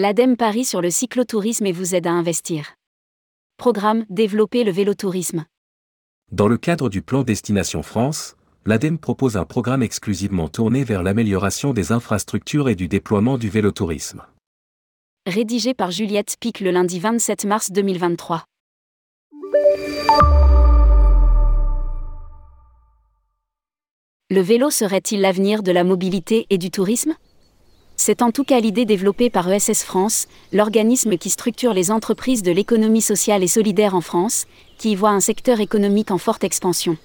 L'ADEME parie sur le cyclotourisme et vous aide à investir. Programme Développer le vélotourisme. Dans le cadre du plan Destination France, l'ADEME propose un programme exclusivement tourné vers l'amélioration des infrastructures et du déploiement du vélotourisme. Rédigé par Juliette Pic le lundi 27 mars 2023. Le vélo serait-il l'avenir de la mobilité et du tourisme? C'est en tout cas l'idée développée par ESS France, l'organisme qui structure les entreprises de l'économie sociale et solidaire en France, qui y voit un secteur économique en forte expansion.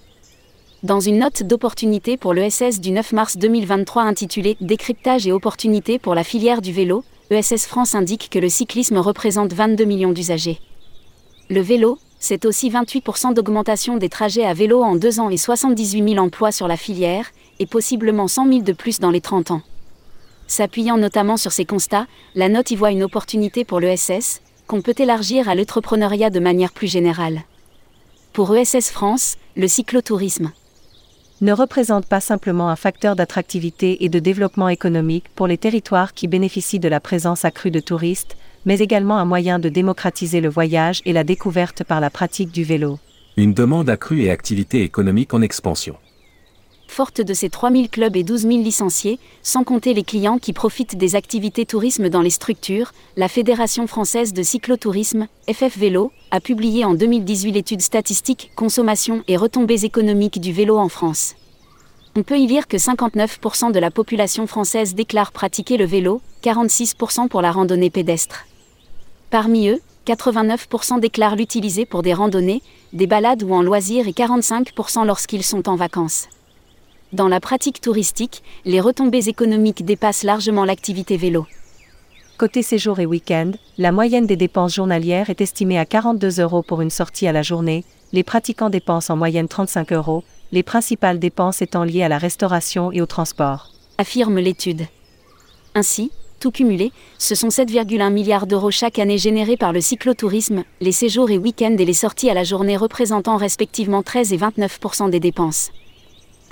Dans une note d'opportunité pour l'ESS du 9 mars 2023 intitulée Décryptage et opportunités pour la filière du vélo, ESS France indique que le cyclisme représente 22 millions d'usagers. Le vélo, c'est aussi 28% d'augmentation des trajets à vélo en deux ans et 78 000 emplois sur la filière, et possiblement 100 000 de plus dans les 30 ans. S'appuyant notamment sur ces constats, la note y voit une opportunité pour l'ESS, qu'on peut élargir à l'entrepreneuriat de manière plus générale. Pour ESS France, le cyclotourisme ne représente pas simplement un facteur d'attractivité et de développement économique pour les territoires qui bénéficient de la présence accrue de touristes, mais également un moyen de démocratiser le voyage et la découverte par la pratique du vélo. Une demande accrue et activité économique en expansion. Forte de ses 3000 clubs et 12 000 licenciés, sans compter les clients qui profitent des activités tourisme dans les structures, la Fédération française de cyclotourisme, FF Vélo, a publié en 2018 l'étude statistique Consommation et retombées économiques du vélo en France. On peut y lire que 59% de la population française déclare pratiquer le vélo, 46% pour la randonnée pédestre. Parmi eux, 89% déclarent l'utiliser pour des randonnées, des balades ou en loisirs et 45% lorsqu'ils sont en vacances. Dans la pratique touristique, les retombées économiques dépassent largement l'activité vélo. Côté séjour et week-end, la moyenne des dépenses journalières est estimée à 42 euros pour une sortie à la journée, les pratiquants dépensent en moyenne 35 euros, les principales dépenses étant liées à la restauration et au transport. Affirme l'étude. Ainsi, tout cumulé, ce sont 7,1 milliards d'euros chaque année générés par le cyclotourisme, les séjours et week-ends et les sorties à la journée représentant respectivement 13 et 29% des dépenses.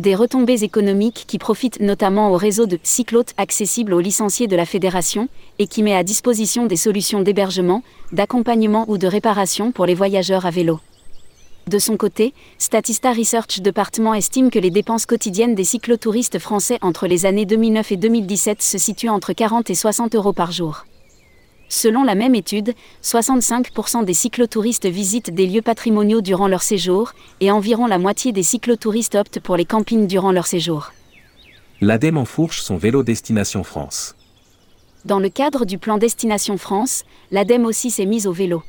Des retombées économiques qui profitent notamment au réseau de cyclotes accessible aux licenciés de la fédération et qui met à disposition des solutions d'hébergement, d'accompagnement ou de réparation pour les voyageurs à vélo. De son côté, Statista Research Department estime que les dépenses quotidiennes des cyclotouristes français entre les années 2009 et 2017 se situent entre 40 et 60 euros par jour. Selon la même étude, 65% des cyclotouristes visitent des lieux patrimoniaux durant leur séjour, et environ la moitié des cyclotouristes optent pour les campings durant leur séjour. L'ADEME enfourche son vélo Destination France. Dans le cadre du plan Destination France, l'ADEME aussi s'est mise au vélo.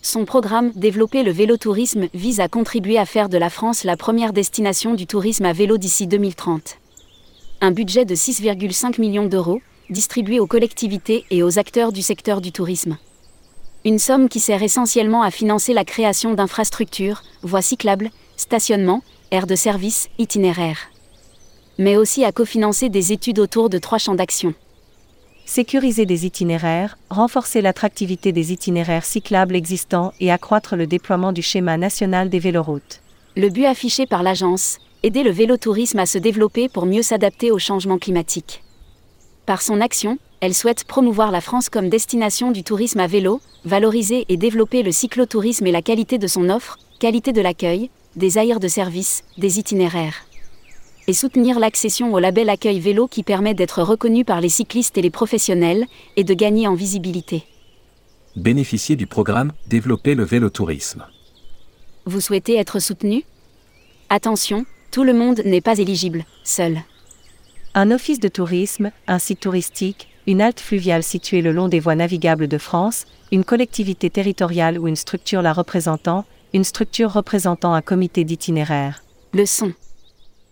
Son programme Développer le vélotourisme vise à contribuer à faire de la France la première destination du tourisme à vélo d'ici 2030. Un budget de 6,5 millions d'euros, distribué aux collectivités et aux acteurs du secteur du tourisme. Une somme qui sert essentiellement à financer la création d'infrastructures, voies cyclables, stationnements, aires de service, itinéraires. Mais aussi à cofinancer des études autour de trois champs d'action sécuriser des itinéraires, renforcer l'attractivité des itinéraires cyclables existants et accroître le déploiement du schéma national des véloroutes. Le but affiché par l'agence, aider le vélotourisme à se développer pour mieux s'adapter au changement climatique. Par son action, elle souhaite promouvoir la France comme destination du tourisme à vélo, valoriser et développer le cyclotourisme et la qualité de son offre, qualité de l'accueil, des aires de service, des itinéraires et soutenir l'accession au label Accueil Vélo qui permet d'être reconnu par les cyclistes et les professionnels, et de gagner en visibilité. Bénéficier du programme Développer le vélotourisme. Vous souhaitez être soutenu? Attention, tout le monde n'est pas éligible, seul. Un office de tourisme, un site touristique, une halte fluviale située le long des voies navigables de France, une collectivité territoriale ou une structure la représentant, une structure représentant un comité d'itinéraire. Leçon.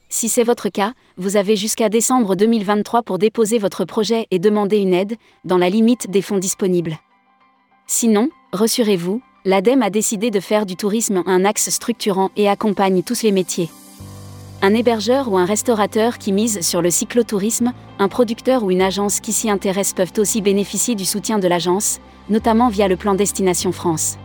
Si c'est votre cas, vous avez jusqu'à décembre 2023 pour déposer votre projet et demander une aide, dans la limite des fonds disponibles. Sinon, rassurez-vous, l'ADEME a décidé de faire du tourisme un axe structurant et accompagne tous les métiers. Un hébergeur ou un restaurateur qui mise sur le cyclotourisme, un producteur ou une agence qui s'y intéresse peuvent aussi bénéficier du soutien de l'agence, notamment via le plan Destination France.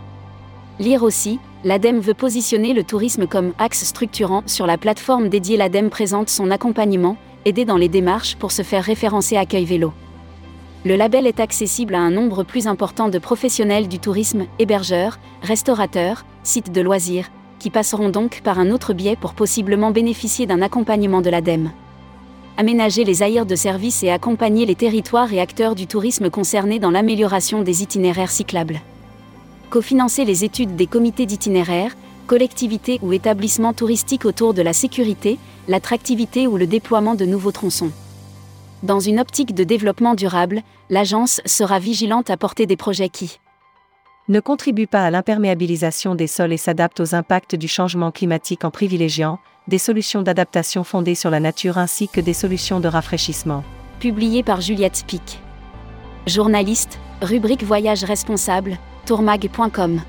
Lire aussi, l'ADEME veut positionner le tourisme comme axe structurant sur la plateforme dédiée. L'ADEME présente son accompagnement, aider dans les démarches pour se faire référencer Accueil Vélo. Le label est accessible à un nombre plus important de professionnels du tourisme, hébergeurs, restaurateurs, sites de loisirs, qui passeront donc par un autre biais pour possiblement bénéficier d'un accompagnement de l'ADEME. Aménager les aires de service et accompagner les territoires et acteurs du tourisme concernés dans l'amélioration des itinéraires cyclables. Cofinancer les études des comités d'itinéraires, collectivités ou établissements touristiques autour de la sécurité, l'attractivité ou le déploiement de nouveaux tronçons. Dans une optique de développement durable, l'agence sera vigilante à porter des projets qui ne contribuent pas à l'imperméabilisation des sols et s'adaptent aux impacts du changement climatique en privilégiant des solutions d'adaptation fondées sur la nature ainsi que des solutions de rafraîchissement. Publié par Juliette Spic. Journaliste, rubrique Voyage responsable, tourmag.com.